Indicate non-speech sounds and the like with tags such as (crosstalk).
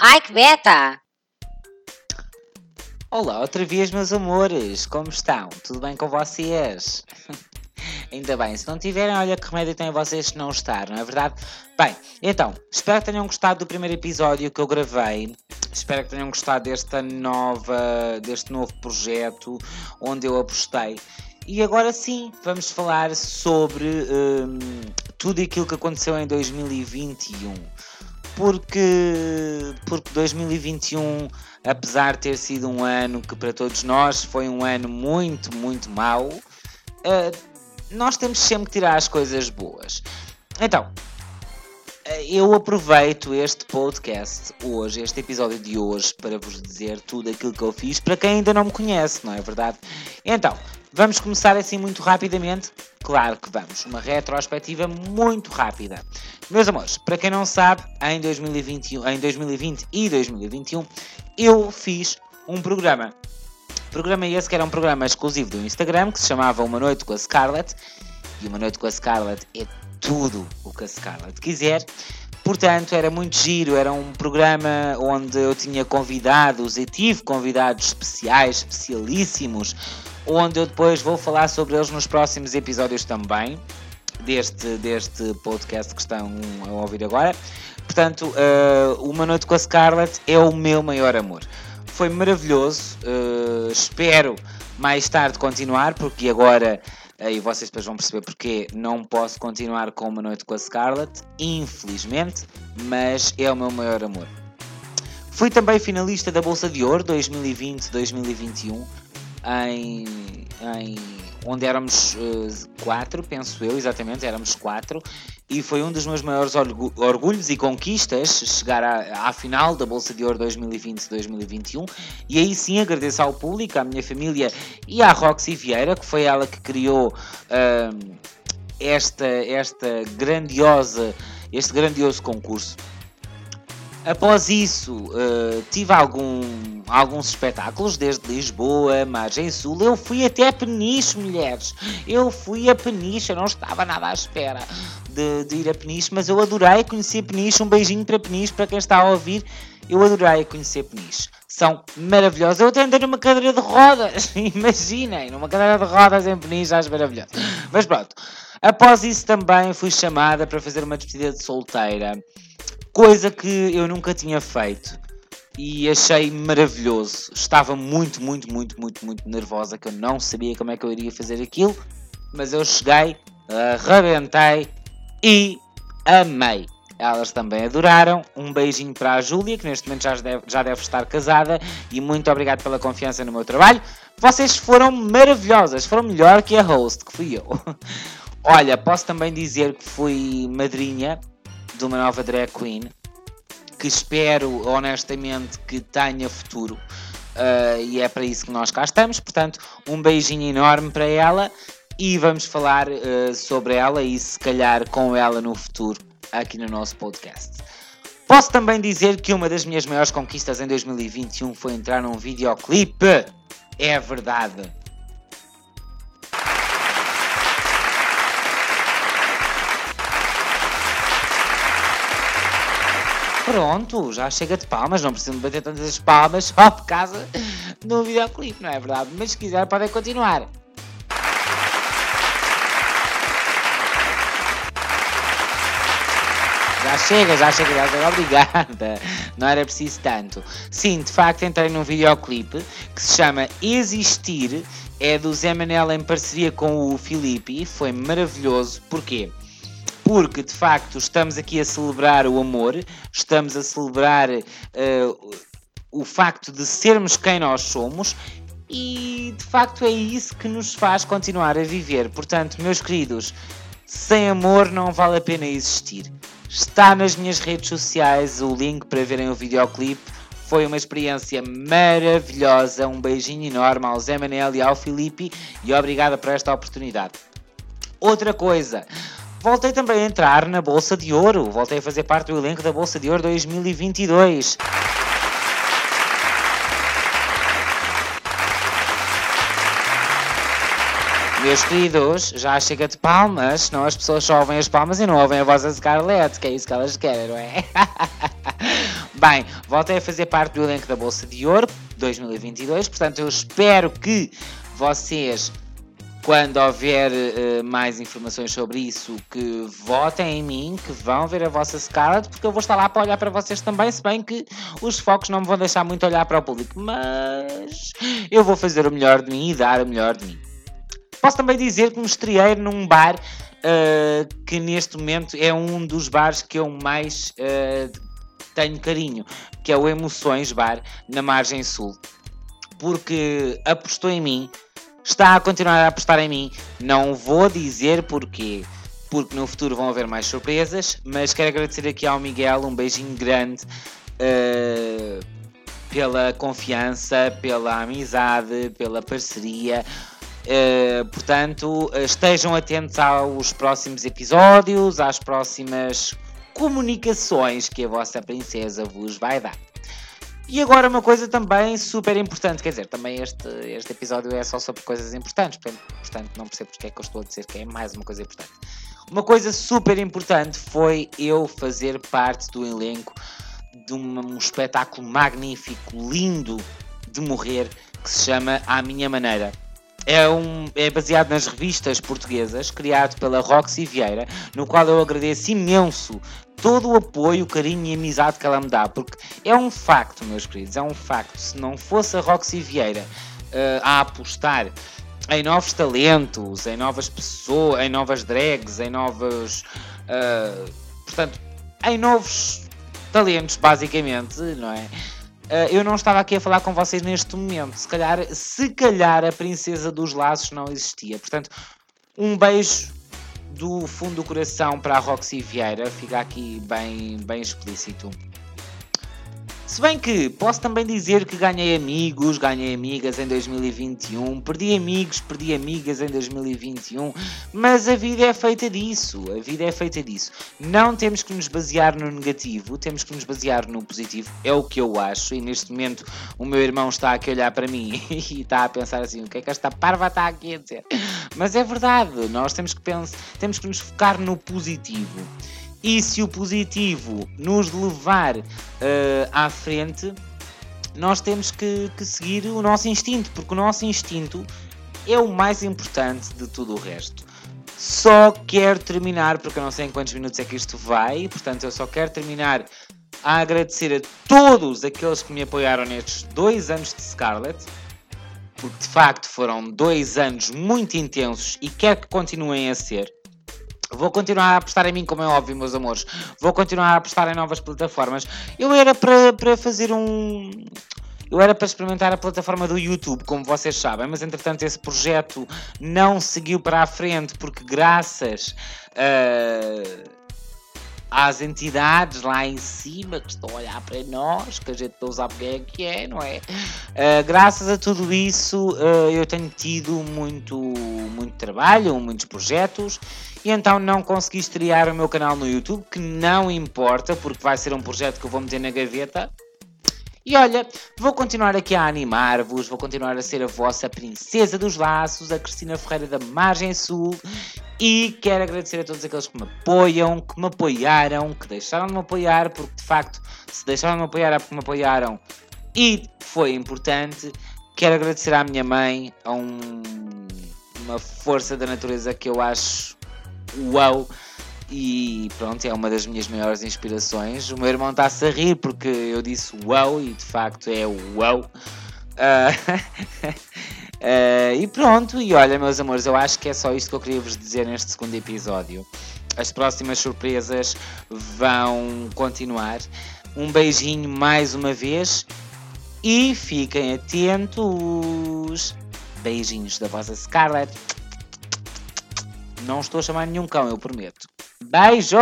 Ai que beta! Olá outra vez, meus amores, como estão? Tudo bem com vocês? (laughs) Ainda bem, se não tiverem, olha que remédio têm vocês se não estar, não é verdade? Bem, então, espero que tenham gostado do primeiro episódio que eu gravei. Espero que tenham gostado desta nova, deste novo projeto onde eu apostei. E agora sim, vamos falar sobre hum, tudo aquilo que aconteceu em 2021. Porque, porque 2021, apesar de ter sido um ano que para todos nós foi um ano muito, muito mau, uh, nós temos sempre que tirar as coisas boas. Então, eu aproveito este podcast hoje, este episódio de hoje, para vos dizer tudo aquilo que eu fiz para quem ainda não me conhece, não é verdade? Então, vamos começar assim muito rapidamente? Claro que vamos, uma retrospectiva muito rápida. Meus amores, para quem não sabe, em 2021, em 2020 e 2021 eu fiz um programa. Programa esse que era um programa exclusivo do Instagram que se chamava Uma Noite com a Scarlett. E Uma Noite com a Scarlett é tudo o que a Scarlett quiser. Portanto, era muito giro, era um programa onde eu tinha convidados e tive convidados especiais, especialíssimos, onde eu depois vou falar sobre eles nos próximos episódios também, deste, deste podcast que estão a ouvir agora. Portanto, uh, Uma Noite com a Scarlett é o meu maior amor. Foi maravilhoso, uh, espero mais tarde continuar, porque agora e vocês depois vão perceber porque não posso continuar com uma noite com a Scarlett, infelizmente, mas é o meu maior amor. Fui também finalista da Bolsa de Ouro 2020-2021 em, em onde éramos uh, quatro, penso eu, exatamente, éramos quatro, e foi um dos meus maiores orgulhos e conquistas chegar à, à final da Bolsa de Ouro 2020-2021, e aí sim agradeço ao público, à minha família e à Roxy Vieira, que foi ela que criou uh, esta, esta grandiosa, este grandioso concurso. Após isso, uh, tive algum, alguns espetáculos, desde Lisboa, Margem Sul. Eu fui até Peniche, mulheres. Eu fui a Peniche, eu não estava nada à espera de, de ir a Peniche, mas eu adorei conhecer Peniche. Um beijinho para Peniche, para quem está a ouvir. Eu adorei conhecer Peniche. São maravilhosos. Eu até andei numa cadeira de rodas. (laughs) Imaginem, numa cadeira de rodas em Peniche, acho maravilhoso. Mas pronto. Após isso também fui chamada para fazer uma despedida de solteira coisa que eu nunca tinha feito e achei maravilhoso. Estava muito, muito, muito, muito, muito nervosa que eu não sabia como é que eu iria fazer aquilo, mas eu cheguei, arrebentei e amei. Elas também adoraram. Um beijinho para a Júlia, que neste momento já deve, já deve estar casada, e muito obrigado pela confiança no meu trabalho. Vocês foram maravilhosas, foram melhor que a host, que fui eu. (laughs) Olha, posso também dizer que fui madrinha de uma nova drag queen que espero honestamente que tenha futuro uh, e é para isso que nós cá estamos. Portanto, um beijinho enorme para ela e vamos falar uh, sobre ela e se calhar com ela no futuro aqui no nosso podcast. Posso também dizer que uma das minhas maiores conquistas em 2021 foi entrar num videoclipe. É verdade. Pronto, já chega de palmas, não preciso bater tantas palmas só por causa do videoclipe, não é verdade? Mas se quiser podem continuar. Já chega, já chega, já chega, obrigada. Não era preciso tanto. Sim, de facto entrei num videoclipe que se chama Existir, é do Zé Manel em parceria com o Filipe, foi maravilhoso. Porquê? Porque de facto estamos aqui a celebrar o amor, estamos a celebrar uh, o facto de sermos quem nós somos e de facto é isso que nos faz continuar a viver. Portanto, meus queridos, sem amor não vale a pena existir. Está nas minhas redes sociais o link para verem o videoclipe. Foi uma experiência maravilhosa. Um beijinho enorme ao Zé Manel e ao Filipe e obrigada por esta oportunidade. Outra coisa, Voltei também a entrar na Bolsa de Ouro, voltei a fazer parte do elenco da Bolsa de Ouro 2022. Meus queridos, já chega de palmas, senão as pessoas só ouvem as palmas e não ouvem a voz da Scarlett, que é isso que elas querem, não é? (laughs) Bem, voltei a fazer parte do elenco da Bolsa de Ouro 2022, portanto eu espero que vocês quando houver uh, mais informações sobre isso, que votem em mim, que vão ver a vossa Scarlett, porque eu vou estar lá para olhar para vocês também, se bem que os focos não me vão deixar muito olhar para o público, mas eu vou fazer o melhor de mim e dar o melhor de mim. Posso também dizer que me estreiei num bar uh, que neste momento é um dos bares que eu mais uh, tenho carinho, que é o Emoções Bar, na Margem Sul. Porque apostou em mim, está a continuar a apostar em mim. Não vou dizer porquê, porque no futuro vão haver mais surpresas, mas quero agradecer aqui ao Miguel um beijinho grande uh, pela confiança, pela amizade, pela parceria. Uh, portanto, estejam atentos aos próximos episódios, às próximas comunicações que a vossa princesa vos vai dar. E agora uma coisa também super importante, quer dizer, também este, este episódio é só sobre coisas importantes, portanto não percebo porque é que eu estou a dizer que é mais uma coisa importante. Uma coisa super importante foi eu fazer parte do elenco de um, um espetáculo magnífico, lindo de morrer, que se chama À Minha Maneira. É, um, é baseado nas revistas portuguesas, criado pela Roxy Vieira, no qual eu agradeço imenso todo o apoio, carinho e amizade que ela me dá, porque é um facto, meus queridos, é um facto. Se não fosse a Roxy Vieira uh, a apostar em novos talentos, em novas pessoas, em novas drags, em novos. Uh, portanto, em novos talentos, basicamente, não é? Uh, eu não estava aqui a falar com vocês neste momento. Se calhar, se calhar a princesa dos laços não existia. Portanto, um beijo do fundo do coração para a Roxy Vieira, fica aqui bem, bem explícito. Se bem que posso também dizer que ganhei amigos, ganhei amigas em 2021, perdi amigos, perdi amigas em 2021, mas a vida é feita disso, a vida é feita disso. Não temos que nos basear no negativo, temos que nos basear no positivo, é o que eu acho, e neste momento o meu irmão está aqui a olhar para mim (laughs) e está a pensar assim, o que é que esta parva está aqui a dizer? Mas é verdade, nós temos que, pensar, temos que nos focar no positivo. E se o positivo nos levar uh, à frente, nós temos que, que, seguir o nosso instinto, porque o nosso instinto é o mais importante de tudo o resto. Só quero terminar, porque eu não sei em quantos minutos é que isto vai, portanto, eu só quero terminar a agradecer a todos aqueles que me apoiaram nestes dois anos de Scarlet, porque de facto foram dois anos muito intensos e quero que continuem a ser. Vou continuar a apostar em mim, como é óbvio, meus amores. Vou continuar a apostar em novas plataformas. Eu era para, para fazer um. Eu era para experimentar a plataforma do YouTube, como vocês sabem, mas entretanto esse projeto não seguiu para a frente porque, graças. Uh às entidades lá em cima que estão a olhar para nós, que a gente não sabe quem é que é, não é? Uh, graças a tudo isso, uh, eu tenho tido muito, muito trabalho, muitos projetos, e então não consegui estrear o meu canal no YouTube, que não importa, porque vai ser um projeto que eu vou meter na gaveta. E olha, vou continuar aqui a animar-vos, vou continuar a ser a vossa princesa dos laços, a Cristina Ferreira da Margem Sul, e quero agradecer a todos aqueles que me apoiam, que me apoiaram, que deixaram de me apoiar, porque de facto, se deixaram de me apoiar é porque me apoiaram e foi importante. Quero agradecer à minha mãe, a um, uma força da natureza que eu acho uau. E pronto, é uma das minhas maiores inspirações. O meu irmão está-se a rir porque eu disse uau e de facto é uau. Uh, Uh, (laughs) e pronto, e olha, meus amores, eu acho que é só isto que eu queria vos dizer neste segundo episódio. As próximas surpresas vão continuar. Um beijinho mais uma vez e fiquem atentos. Beijinhos da vossa Scarlett. Não estou a chamar nenhum cão, eu prometo. Beijo!